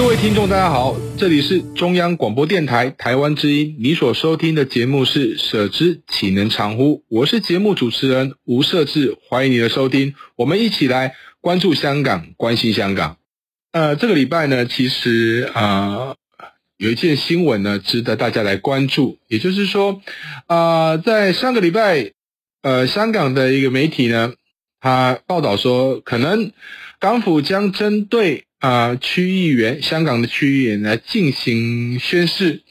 各位听众，大家好，这里是中央广播电台台湾之音，你所收听的节目是“舍之岂能常乎”，我是节目主持人吴瑟智，欢迎你的收听，我们一起来关注香港，关心香港。呃，这个礼拜呢，其实啊、呃，有一件新闻呢，值得大家来关注，也就是说，啊、呃，在上个礼拜，呃，香港的一个媒体呢，他报道说，可能港府将针对。啊、区议员，香港的区议员来进行宣誓。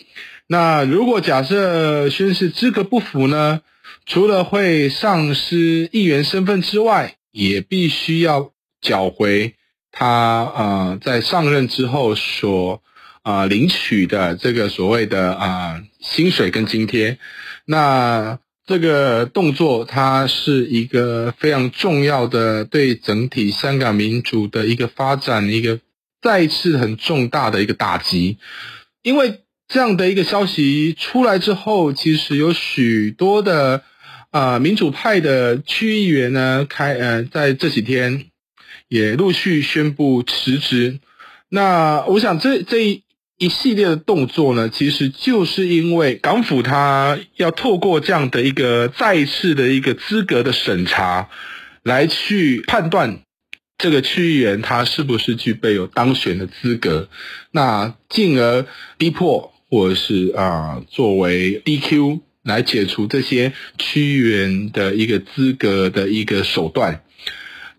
那如果假设宣誓资格不符呢？除了会丧失议员身份之外，也必须要缴回他啊、在上任之后所啊、领取的这个所谓的啊、薪水跟津贴。那这个动作，它是一个非常重要的，对整体香港民主的一个发展，一个再一次很重大的一个打击。因为这样的一个消息出来之后，其实有许多的啊、民主派的区议员呢，开呃在这几天也陆续宣布辞职。那我想这这一。系列的动作呢，其实就是因为港府他要透过这样的一个再次的一个资格的审查，来去判断这个区议员他是不是具备有当选的资格，那进而逼迫或者是啊作为 DQ 来解除这些区议员的一个资格的一个手段。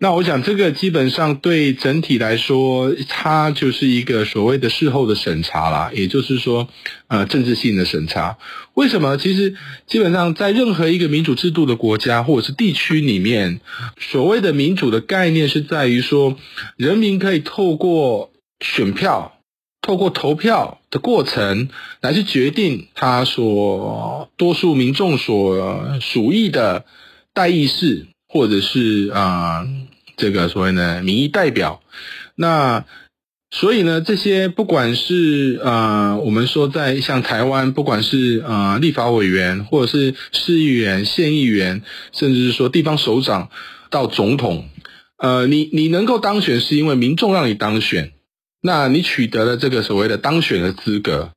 那我想，这个基本上对整体来说，它就是一个所谓的事后的审查啦，也就是说，呃，政治性的审查。为什么？其实基本上在任何一个民主制度的国家或者是地区里面，所谓的民主的概念是在于说，人民可以透过选票、透过投票的过程来去决定他所多数民众所属意的代议士，或者是啊。这个所谓的民意代表，那所以呢，这些不管是呃，我们说在像台湾，不管是呃立法委员，或者是市议员、县议员，甚至是说地方首长到总统，呃，你你能够当选，是因为民众让你当选，那你取得了这个所谓的当选的资格，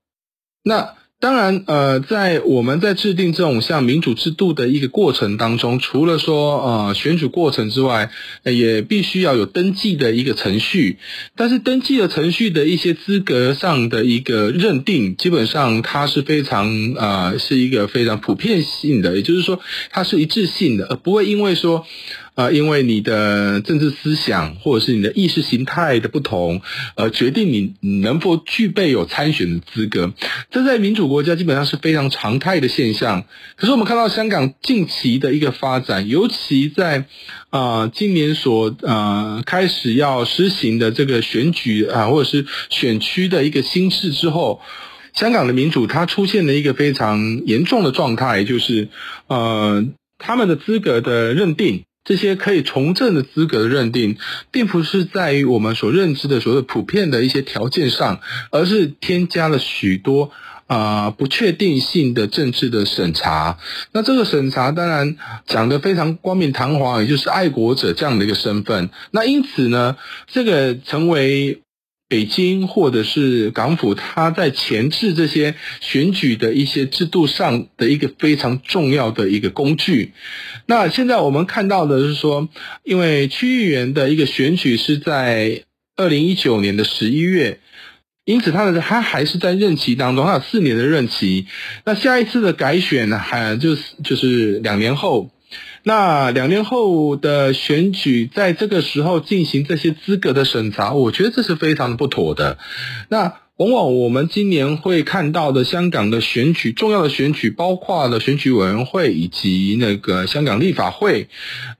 那。当然，呃，在我们在制定这种像民主制度的一个过程当中，除了说呃选举过程之外，也必须要有登记的一个程序。但是登记的程序的一些资格上的一个认定，基本上它是非常呃是一个非常普遍性的，也就是说它是一致性的，而不会因为说。啊，因为你的政治思想或者是你的意识形态的不同，而决定你能否具备有参选的资格。这在民主国家基本上是非常常态的现象。可是我们看到香港近期的一个发展，尤其在啊、今年所、呃、开始要实行的这个选举啊，或者是选区的一个新制之后，香港的民主它出现了一个非常严重的状态，就是呃他们的资格的认定。这些可以从政的资格的认定，并不是在于我们所认知的所谓普遍的一些条件上，而是添加了许多啊、不确定性的政治的审查。那这个审查当然讲得非常冠冕堂皇，也就是爱国者这样的一个身份。那因此呢，这个成为。北京或者是港府，他在前置这些选举的一些制度上的一个非常重要的一个工具。那现在我们看到的是说，因为区议员的一个选举是在二零一九年的十一月，因此他的他还是在任期当中，他有四年的任期。那下一次的改选呢，还就是就是两年后，那两年后的选举，在这个时候进行这些资格的审查，我觉得这是非常不妥的。那往往我们今年会看到的香港的选举，重要的选举，包括了选举委员会以及那个香港立法会，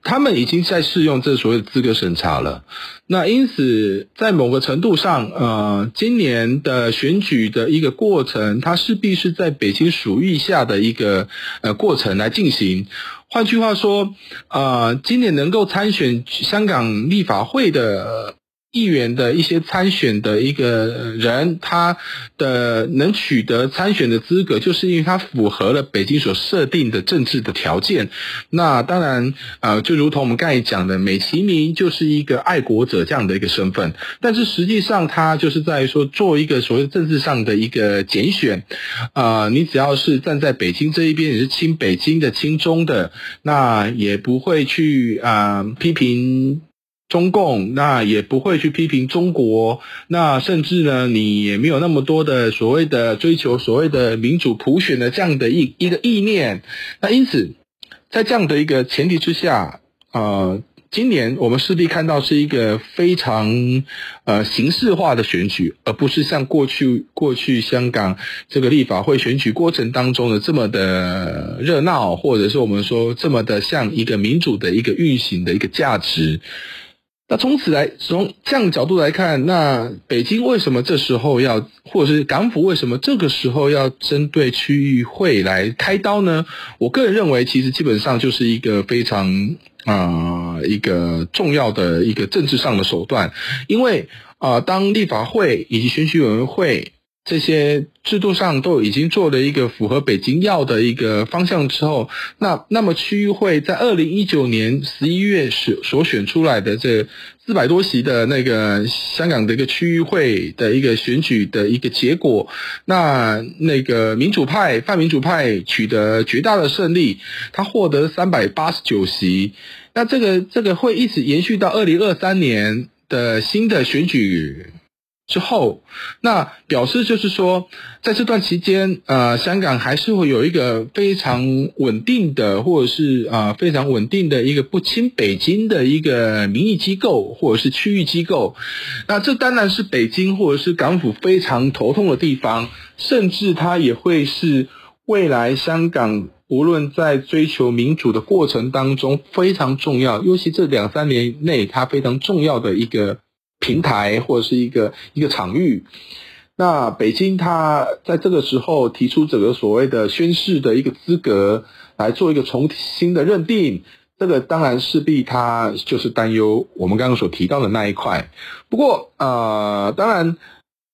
他们已经在适用这所谓的资格审查了。那因此，在某个程度上，呃，今年的选举的一个过程，它势必是在北京属意下的一个呃过程来进行。换句话说，呃，今年能够参选香港立法会的议员的一些参选的一个人，他的能取得参选的资格，就是因为他符合了北京所设定的政治的条件。那当然，呃，就如同我们刚才讲的，美其名就是一个爱国者这样的一个身份，但是实际上他就是在说做一个所谓政治上的一个拣选。啊、呃，你只要是站在北京这一边，也是亲北京的、亲中的，那也不会去啊、批评。中共那也不会去批评中国，那甚至呢，你也没有那么多的所谓的追求所谓的民主普选的这样的一一个意念。那因此，在这样的一个前提之下，呃，今年我们势必看到是一个非常呃形式化的选举，而不是像过去过去香港这个立法会选举过程当中的这么的热闹，或者是我们说这么的像一个民主的一个运行的一个价值。那从此来，从这样的角度来看，那北京为什么这时候要，或者是港府为什么这个时候要针对区域会来开刀呢？我个人认为，其实基本上就是一个非常啊、一个重要的一个政治上的手段，因为啊、当立法会以及选举委员会。这些制度上都已经做了一个符合北京要的一个方向之后，那那么区议会在二零一九年十一月所所选出来的这四百多席的那个香港的一个区议会的一个选举的一个结果，那那个民主派泛民主派取得绝大的胜利，他获得三百八十九席，那这个这个会一直延续到二零二三年的新的选举。之后，那表示就是说，在这段期间，呃，香港还是会有一个非常稳定的，或者是啊、呃、非常稳定的一个不亲北京的一个民意机构，或者是区域机构。那这当然是北京或者是港府非常头痛的地方，甚至它也会是未来香港无论在追求民主的过程当中非常重要，尤其这两三年内它非常重要的一个。平台或者是一个一个场域，那北京它在这个时候提出整个所谓的宣誓的一个资格来做一个重新的认定，这个当然势必它就是担忧我们刚刚所提到的那一块。不过呃，当然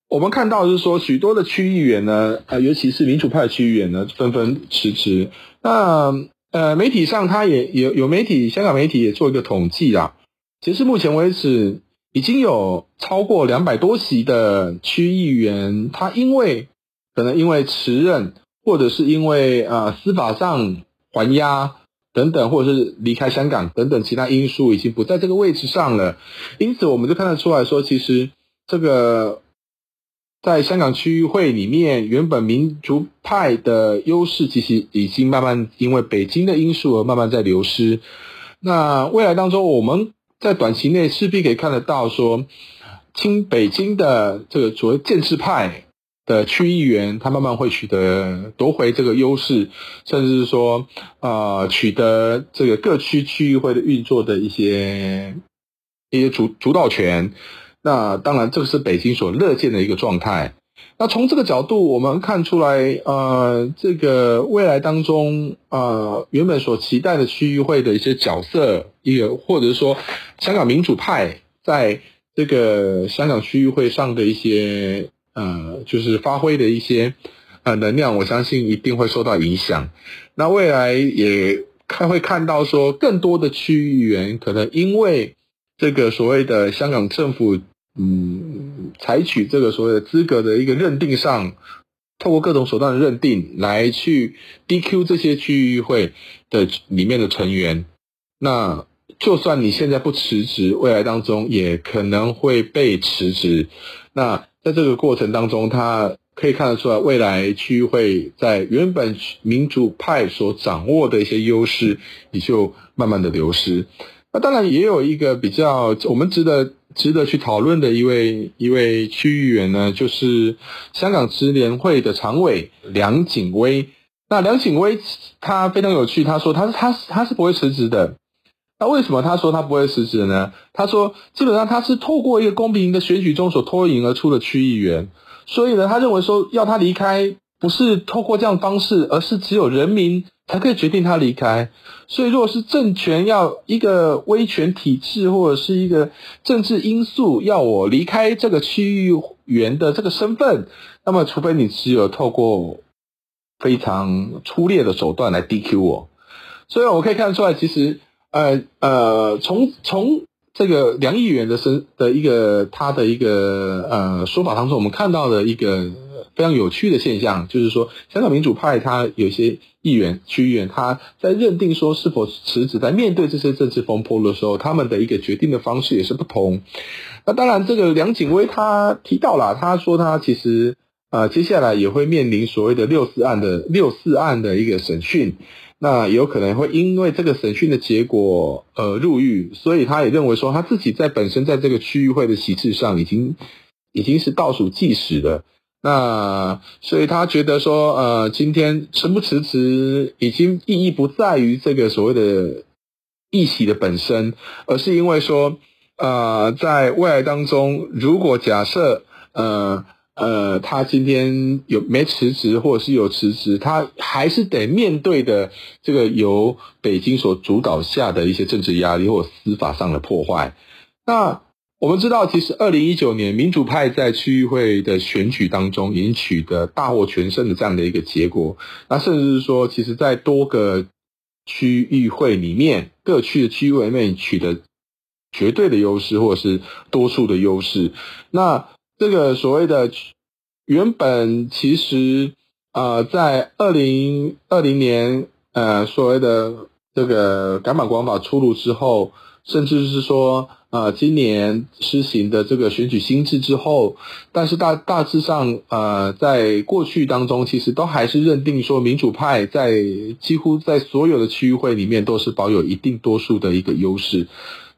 我们看到是说许多的区议员呢，呃，尤其是民主派区议员呢，纷纷辞职。那呃，媒体上他也有有媒体，香港媒体也做一个统计啦。其实目前为止。已经有超过两百多席的区议员，他因为可能因为辞任，或者是因为呃司法上还押等等，或者是离开香港等等其他因素，已经不在这个位置上了。因此，我们就看得出来说，其实这个在香港区议会里面，原本民主派的优势，其实已经慢慢因为北京的因素而慢慢在流失。那未来当中，我们。在短期内势必可以看得到，说清北京的这个所谓建制派的区议员，他慢慢会取得夺回这个优势，甚至是说，呃，取得这个各区区议会的运作的一些一些主主导权。那当然，这个是北京所乐见的一个状态。那从这个角度，我们看出来，呃，这个未来当中，呃，原本所期待的区域会的一些角色，也或者说，香港民主派在这个香港区域会上的一些，呃，就是发挥的一些呃能量，我相信一定会受到影响。那未来也看会看到说，更多的区议员可能因为这个所谓的香港政府。嗯，采取这个所谓的资格的一个认定上，透过各种手段的认定来去 DQ 这些区域议会的里面的成员。那就算你现在不辞职，未来当中也可能会被辞职。那在这个过程当中，他可以看得出来，未来区域会在原本民主派所掌握的一些优势，也就慢慢的流失。那当然也有一个比较我们值得值得去讨论的一位一位区议员呢，就是香港支联会的常委梁景威。那梁景威他非常有趣，他说他是他他是不会辞职的。那为什么他说他不会辞职呢？他说基本上他是透过一个公平的选举中所脱颖而出的区议员。所以呢，他认为说要他离开，不是透过这样方式，而是只有人民才可以决定他离开。所以，如果是政权要一个威权体制，或者是一个政治因素要我离开这个区域员的这个身份，那么除非你只有透过非常粗劣的手段来 DQ 我。所以，我可以看得出来，其实，呃呃，从从。这个梁议员的身的一个他的一个呃说法当中，我们看到的一个非常有趣的现象，就是说，香港民主派他有一些议员、区议员，他在认定说是否辞职，在面对这些政治风波的时候，他们的一个决定的方式也是不同。那当然，这个梁景威他提到了，他说他其实呃接下来也会面临所谓的六四案的六四案的一个审讯。那有可能会因为这个审讯的结果呃入狱，所以他也认为说他自己在本身在这个区域会的席次上已经已经是倒数计时了。那所以他觉得说呃今天辞不辞职已经意义不在于这个所谓的议席的本身，而是因为说呃在未来当中，如果假设呃。呃，他今天有没辞职，或者是有辞职，他还是得面对的这个由北京所主导下的一些政治压力或司法上的破坏。那我们知道，其实二零一九年民主派在区域会的选举当中已经取得大获全胜的这样的一个结果。那甚至是说，其实在多个区域会里面，各区的区域会里面取得绝对的优势，或者是多数的优势。那这个所谓的原本其实呃，在二零二零年呃，所谓的这个《港版国安法》出炉之后，甚至是说呃，今年施行的这个选举新制之后，但是大大致上呃，在过去当中，其实都还是认定说民主派在几乎在所有的区域会里面都是保有一定多数的一个优势，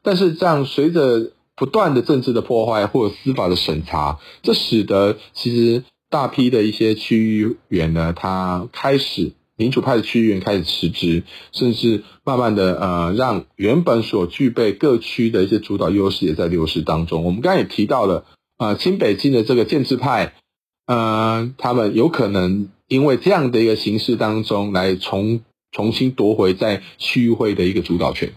但是这样随着不断的政治的破坏或司法的审查，这使得其实大批的一些区议员呢，他开始民主派的区议员开始辞职，甚至慢慢的呃，让原本所具备各区的一些主导优势也在流失当中。我们刚才也提到了，呃，新北京的这个建制派，呃，他们有可能因为这样的一个形势当中，来重重新夺回在区议会的一个主导权。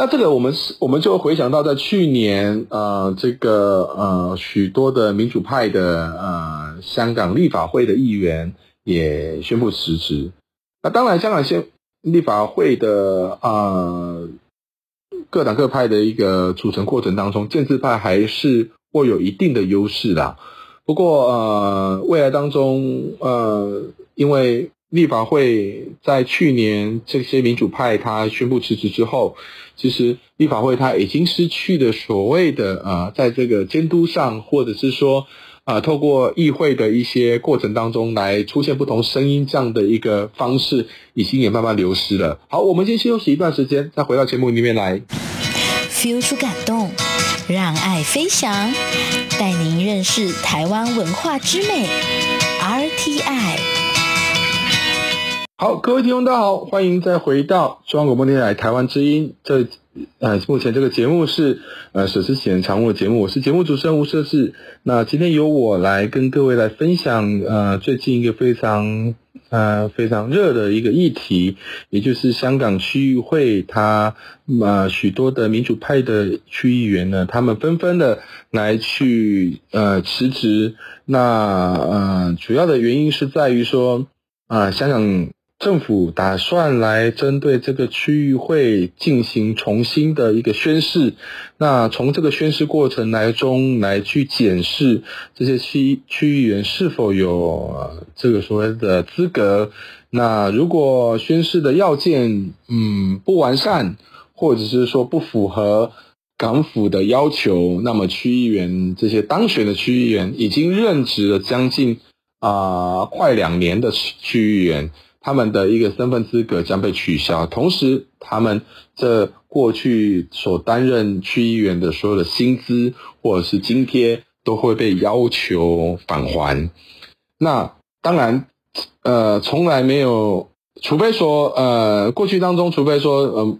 那这个我们是，我们就回想到在去年，呃，这个呃，许多的民主派的呃香港立法会的议员也宣布辞职。那当然，香港县立法会的呃各党各派的一个组成过程当中，建制派还是握有一定的优势啦。不过呃，未来当中呃，因为立法会在去年这些民主派他宣布辞职之后，其实立法会他已经失去了所谓的呃，在这个监督上，或者是说呃，透过议会的一些过程当中来出现不同声音这样的一个方式，已经也慢慢流失了。好，我们先休息一段时间，再回到节目里面来，feel 出感动，让爱飞翔，带您认识台湾文化之美，RTI。好，各位听众，大家好，欢迎再回到中央广播电台台湾之音。这呃，目前这个节目是呃，舍之启人常务的节目，我是节目主持人吴设志。那今天由我来跟各位来分享呃，最近一个非常呃非常热的一个议题，也就是香港区域会，它呃许多的民主派的区议员呢，他们纷纷的来去呃辞职。那呃，主要的原因是在于说啊、呃，香港。政府打算来针对这个区域会进行重新的一个宣誓，那从这个宣誓过程来中来去检视这些区区议员是否有这个所谓的资格。那如果宣誓的要件嗯不完善，或者是说不符合港府的要求，那么区议员这些当选的区议员已经任职了将近啊、快两年的区议员，他们的一个身份资格将被取消，同时他们这过去所担任区议员的所有的薪资或者是津贴都会被要求返还。那当然，呃，从来没有，除非说呃过去当中，除非说嗯。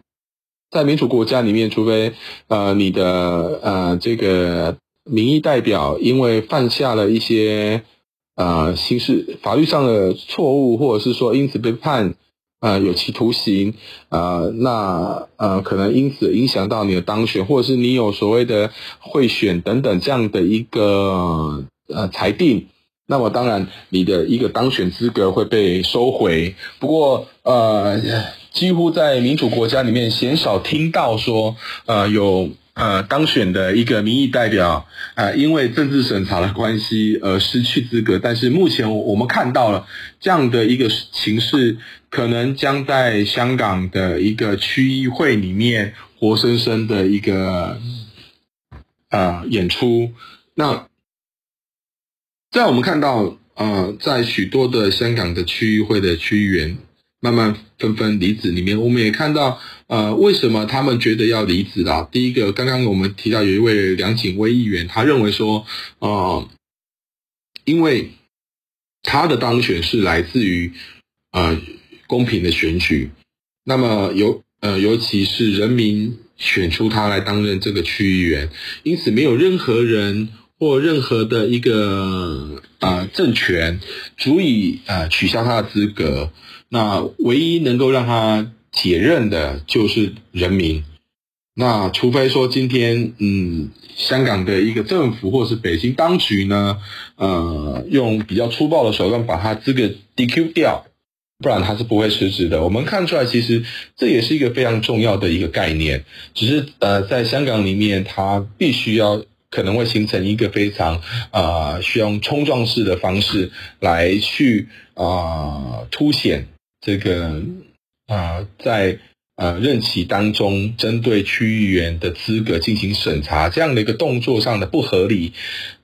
在民主国家里面，除非呃你的呃这个民意代表因为犯下了一些呃刑事法律上的错误，或者是说因此被判呃有期徒刑，呃那呃可能因此影响到你的当选，或者是你有所谓的贿选等等这样的一个呃裁定，那么当然你的一个当选资格会被收回。不过呃。几乎在民主国家里面，鲜少听到说，呃，有呃当选的一个民意代表，呃，因为政治审查的关系而失去资格。但是目前我们看到了这样的一个形势，可能将在香港的一个区议会里面活生生的一个呃演出。那在我们看到，呃，在许多的香港的区议会的区议员。慢慢纷纷离职，里面我们也看到，呃，为什么他们觉得要离职啊？第一个，刚刚我们提到有一位梁锦威议员，他认为说，呃，因为他的当选是来自于呃公平的选举，那么尤呃尤其是人民选出他来担任这个区议员，因此没有任何人或任何的一个呃政权足以呃取消他的资格。那唯一能够让他解任的就是人民。那除非说今天，嗯，香港的一个政府或是北京当局呢，呃，用比较粗暴的手段把他资格 DQ 掉，不然他是不会辞职的。我们看出来，其实这也是一个非常重要的一个概念。只是呃，在香港里面，他必须要可能会形成一个非常啊、呃，需要用冲撞式的方式来去啊、凸显。这个啊、在呃任期当中，针对区议员的资格进行审查，这样的一个动作上的不合理。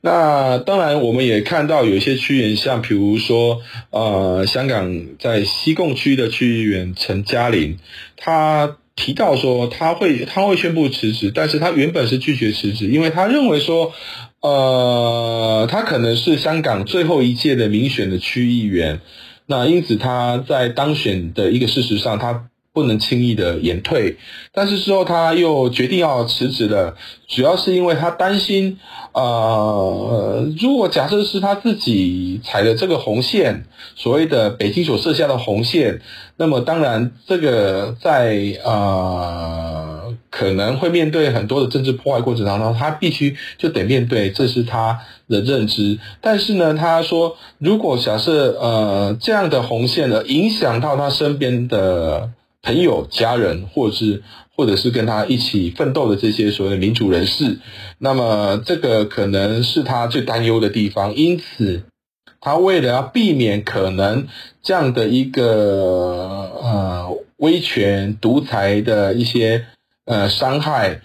那当然，我们也看到有些区议员，像比如说呃，香港在西贡区的区议员陈嘉玲，他提到说他会他会宣布辞职，但是他原本是拒绝辞职，因为他认为说，呃，他可能是香港最后一届的民选的区议员。那因此他在当选的一个事实上，他不能轻易的延退，但是之后他又决定要辞职了，主要是因为他担心，呃，如果假设是他自己踩的这个红线，所谓的北京所设下的红线，那么当然这个在呃。可能会面对很多的政治破坏过程当中，他必须就得面对，这是他的认知。但是呢，他说，如果假设呃这样的红线呢影响到他身边的朋友、家人，或是或者是跟他一起奋斗的这些所谓的民主人士，那么这个可能是他最担忧的地方。因此，他为了要避免可能这样的一个呃威权独裁的一些。呃，伤害，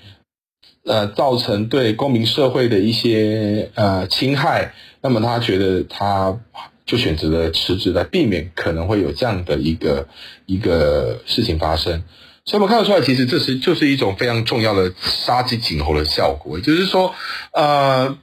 呃，造成对公民社会的一些呃侵害，那么他觉得他就选择了辞职来避免可能会有这样的一个一个事情发生。所以我们看得出来，其实这是就是一种非常重要的杀鸡儆猴的效果，也就是说，呃，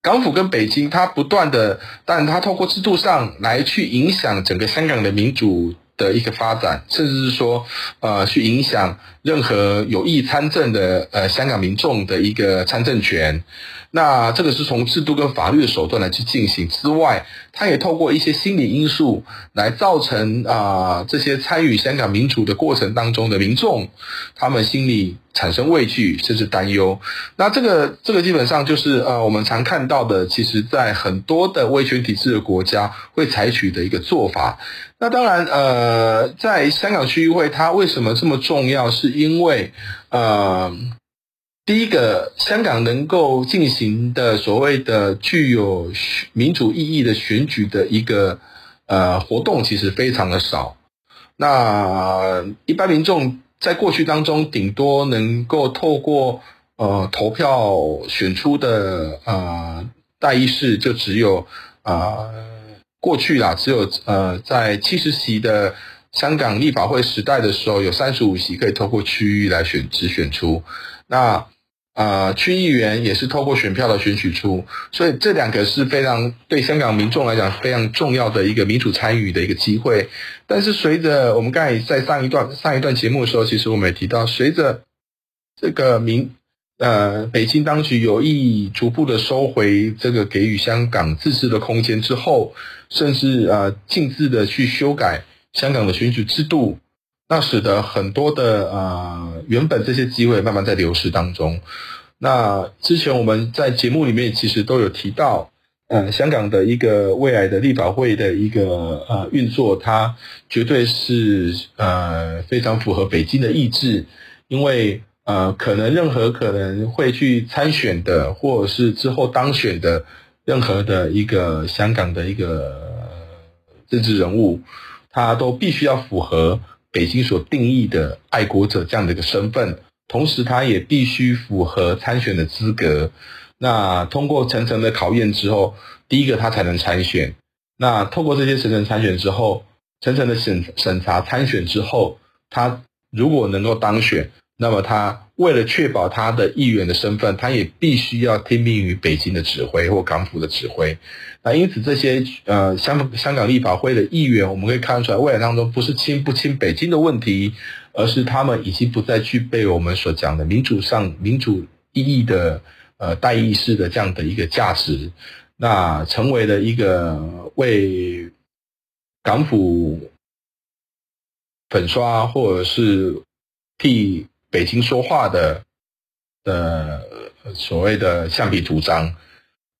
港府跟北京，它不断的，但它透过制度上来去影响整个香港的民主。的一个发展，甚至是说，呃，去影响任何有意参政的呃香港民众的一个参政权。那这个是从制度跟法律的手段来去进行之外，它也透过一些心理因素来造成啊、这些参与香港民主的过程当中的民众，他们心里产生畏惧甚至担忧。那这个这个基本上就是呃我们常看到的，其实在很多的威权体制的国家会采取的一个做法。那当然呃在香港区议会它为什么这么重要？是因为呃。第一个，香港能够进行的所谓的具有民主意义的选举的一个呃活动，其实非常的少。那一般民众在过去当中，顶多能够透过呃投票选出的呃代议士就只有啊、过去啦，只有呃在七十席的香港立法会时代的时候，有三十五席可以透过区域来选直选出，那。啊、区议员也是透过选票来选举出，所以这两个是非常对香港民众来讲非常重要的一个民主参与的一个机会。但是随着我们刚才在上一段上一段节目的时候，其实我们也提到，随着这个民呃北京当局有意逐步的收回这个给予香港自治的空间之后，甚至呃径自的去修改香港的选举制度。那使得很多的呃原本这些机会慢慢在流失当中。那之前我们在节目里面其实都有提到，呃，香港的一个未来的立法会的一个呃运作，它绝对是呃非常符合北京的意志，因为呃可能任何可能会去参选的，或者是之后当选的任何的一个香港的一个政治人物，他都必须要符合。北京所定义的爱国者这样的一个身份，同时他也必须符合参选的资格。那通过层层的考验之后，第一个他才能参选。那透过这些层层参选之后，层层的审审查参选之后，他如果能够当选，那么他为了确保他的议员的身份，他也必须要听命于北京的指挥或港府的指挥。那因此，这些呃香香港立法会的议员，我们可以看出来，未来当中不是亲不亲北京的问题，而是他们已经不再具备我们所讲的民主上民主意义的呃代议式的这样的一个价值，那成为了一个为港府粉刷或者是替北京说话的的所谓的橡皮图章，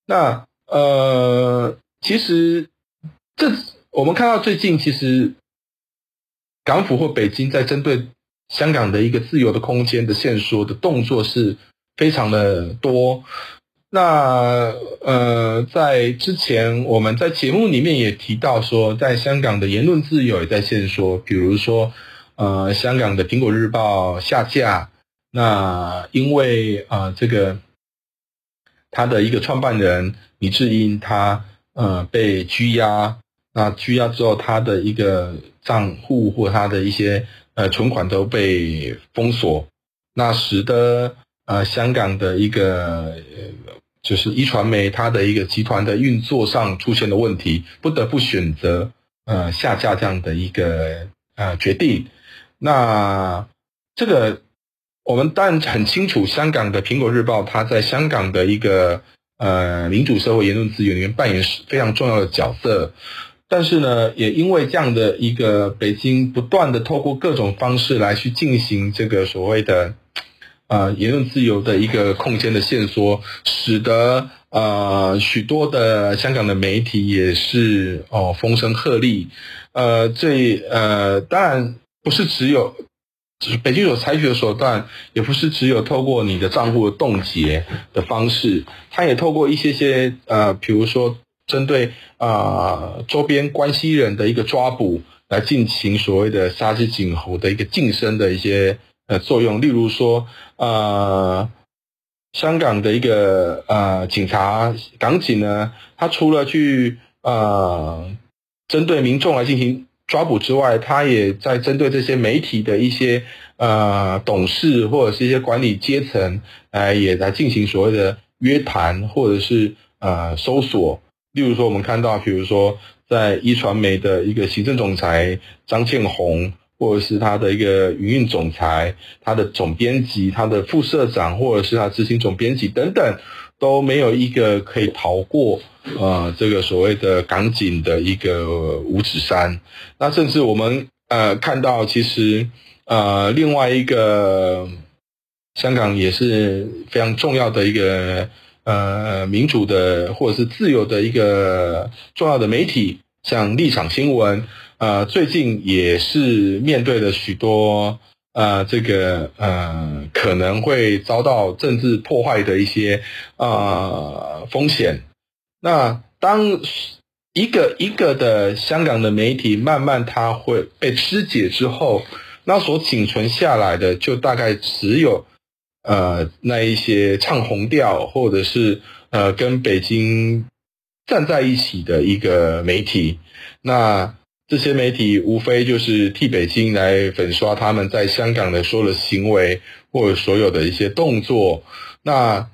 那。呃，其实这我们看到最近，其实港府或北京在针对香港的一个自由的空间的限缩的动作是非常的多。那呃，在之前我们在节目里面也提到说，在香港的言论自由也在限缩，比如说呃，香港的《苹果日报》下架，那因为啊、呃、这个。他的一个创办人李志英，他呃被拘押，那拘押之后，他的一个账户或他的一些呃存款都被封锁，那使得呃香港的一个就是一传媒，它的一个集团的运作上出现了问题，不得不选择呃下架这样的一个呃决定，那这个。我们当然很清楚，香港的《苹果日报》它在香港的一个呃民主社会言论自由里面扮演是非常重要的角色。但是呢，也因为这样的一个北京不断的透过各种方式来去进行这个所谓的呃言论自由的一个空间的限缩，使得呃许多的香港的媒体也是哦风声鹤唳。呃，这呃当然不是只有。就是北京所采取的手段，也不是只有透过你的账户冻结的方式，它也透过一些些呃，比如说针对啊、周边关系人的一个抓捕，来进行所谓的杀鸡儆猴的一个晋升的一些呃作用。例如说，呃，香港的一个呃警察港警呢，他除了去呃针对民众来进行。抓捕之外，他也在针对这些媒体的一些呃董事或者是一些管理阶层，呃，也来进行所谓的约谈或者是呃搜索。例如说，我们看到，比如说在一传媒的一个行政总裁张建宏，或者是他的一个营运总裁、他的总编辑、他的副社长，或者是他执行总编辑等等。都没有一个可以逃过呃这个所谓的港警的一个五指山。那甚至我们呃看到，其实呃另外一个香港也是非常重要的一个呃民主的或者是自由的一个重要的媒体，像立场新闻，呃最近也是面对了许多。呃，这个呃，可能会遭到政治破坏的一些呃风险。那当一个一个的香港的媒体慢慢它会被肢解之后，那所仅存下来的就大概只有呃那一些唱红调或者是呃跟北京站在一起的一个媒体。那这些媒体无非就是替北京来粉刷他们在香港的所有的行为或者所有的一些动作。那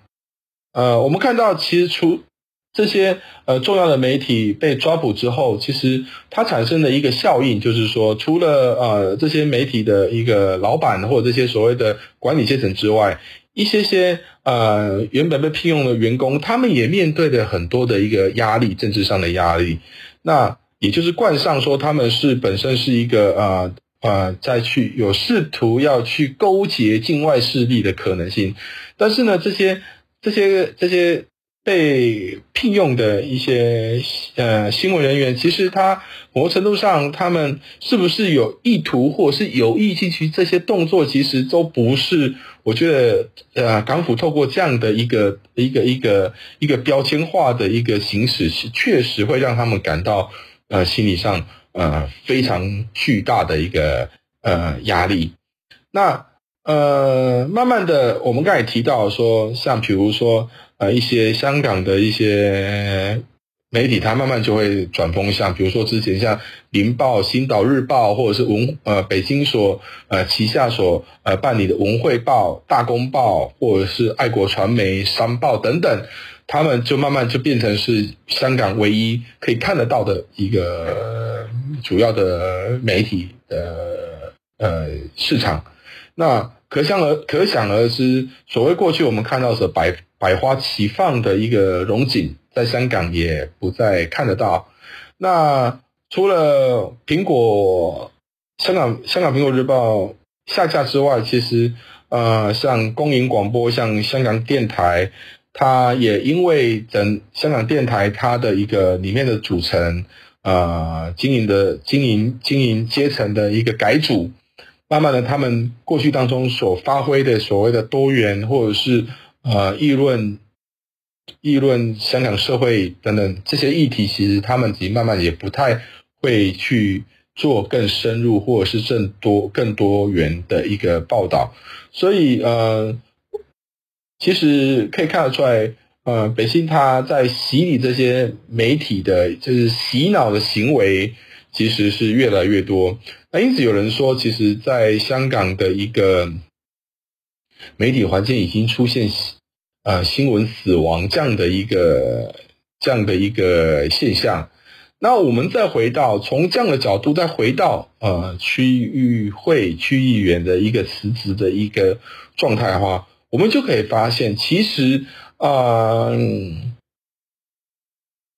呃，我们看到其实除这些呃重要的媒体被抓捕之后，其实它产生的一个效应就是说，除了呃这些媒体的一个老板或者这些所谓的管理阶层之外，一些些呃原本被聘用的员工，他们也面对着很多的一个压力，政治上的压力。那也就是冠上说他们是本身是一个呃呃再去有试图要去勾结境外势力的可能性，但是呢，这些这些这些被聘用的一些呃新闻人员，其实他某种程度上他们是不是有意图或者是有意进去这些动作，其实都不是。我觉得呃港府透过这样的一个一个一个一个标签化的一个形式，是确实会让他们感到。呃，心理上呃非常巨大的一个呃压力。那呃，慢慢的，我们刚才提到说，像比如说呃一些香港的一些媒体，它慢慢就会转风向，比如说之前像《林报》《星岛日报》或者是文呃北京所呃旗下所呃办理的《文汇报》《大公报》或者是爱国传媒《商报》等等。他们就慢慢就变成是香港唯一可以看得到的一个主要的媒体的呃市场。那可想而可想而知，所谓过去我们看到的百百花齐放的一个荣景，在香港也不再看得到。那除了苹果香港香港苹果日报下架之外，其实呃像公营广播，像香港电台。它也因为整香港电台它的一个里面的组成，呃，经营的经营经营阶层的一个改组，慢慢的，他们过去当中所发挥的所谓的多元，或者是呃议论议论香港社会等等这些议题，其实他们其实慢慢也不太会去做更深入或者是更多更多元的一个报道，所以呃。其实可以看得出来，呃，北京他在洗礼这些媒体的，就是洗脑的行为，其实是越来越多。那因此有人说，其实在香港的一个媒体环境已经出现，呃，新闻死亡这样的一个这样的一个现象。那我们再回到从这样的角度，再回到呃区域会区议员的一个辞职的一个状态的话。我们就可以发现，其实，呃，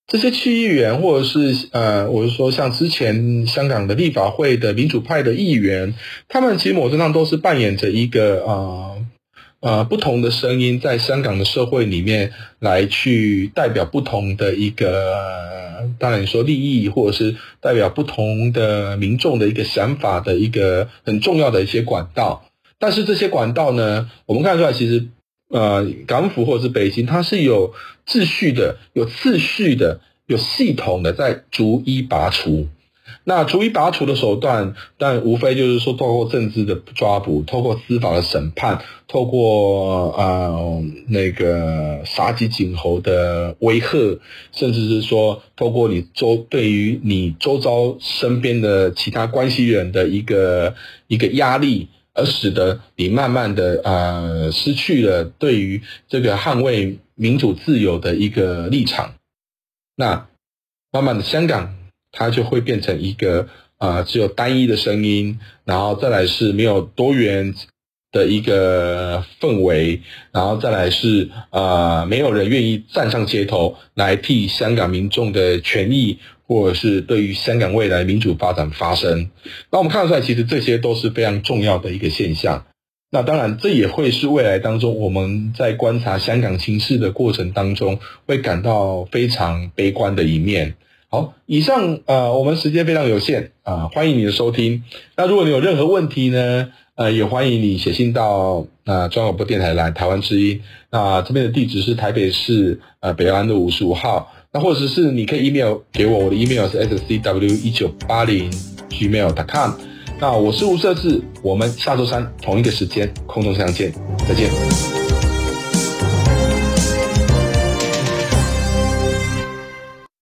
这些区议员，或者是呃，我是说，像之前香港的立法会的民主派的议员，他们其实某种上都是扮演着一个呃呃不同的声音，在香港的社会里面来去代表不同的一个，当然说利益，或者是代表不同的民众的一个想法的一个很重要的一些管道。但是这些管道呢，我们看出来，其实，呃，港府或者是北京，它是有秩序的、有次序的、有系统的在逐一拔除。那逐一拔除的手段，但无非就是说，透过政治的抓捕，透过司法的审判，透过呃那个杀鸡儆猴的威吓，甚至是说，透过你周对于你周遭身边的其他关系人的一个一个压力。而使得你慢慢的呃失去了对于这个捍卫民主自由的一个立场，那慢慢的香港它就会变成一个呃只有单一的声音，然后再来是没有多元的一个氛围，然后再来是呃没有人愿意站上街头来替香港民众的权益。或者是对于香港未来民主发展发声，那我们看得出来，其实这些都是非常重要的一个现象。那当然，这也会是未来当中我们在观察香港情势的过程当中会感到非常悲观的一面。好，以上呃，我们时间非常有限啊，欢迎你的收听。那如果你有任何问题呢，呃，也欢迎你写信到呃中央广播电台来台湾之音。那这边的地址是台北市呃北安路五十五号。那或者是你可以 email 给我，我的 email 是 scw 一九八零 gmail.com。那我是吴设志，我们下周三同一个时间空中相见。再见。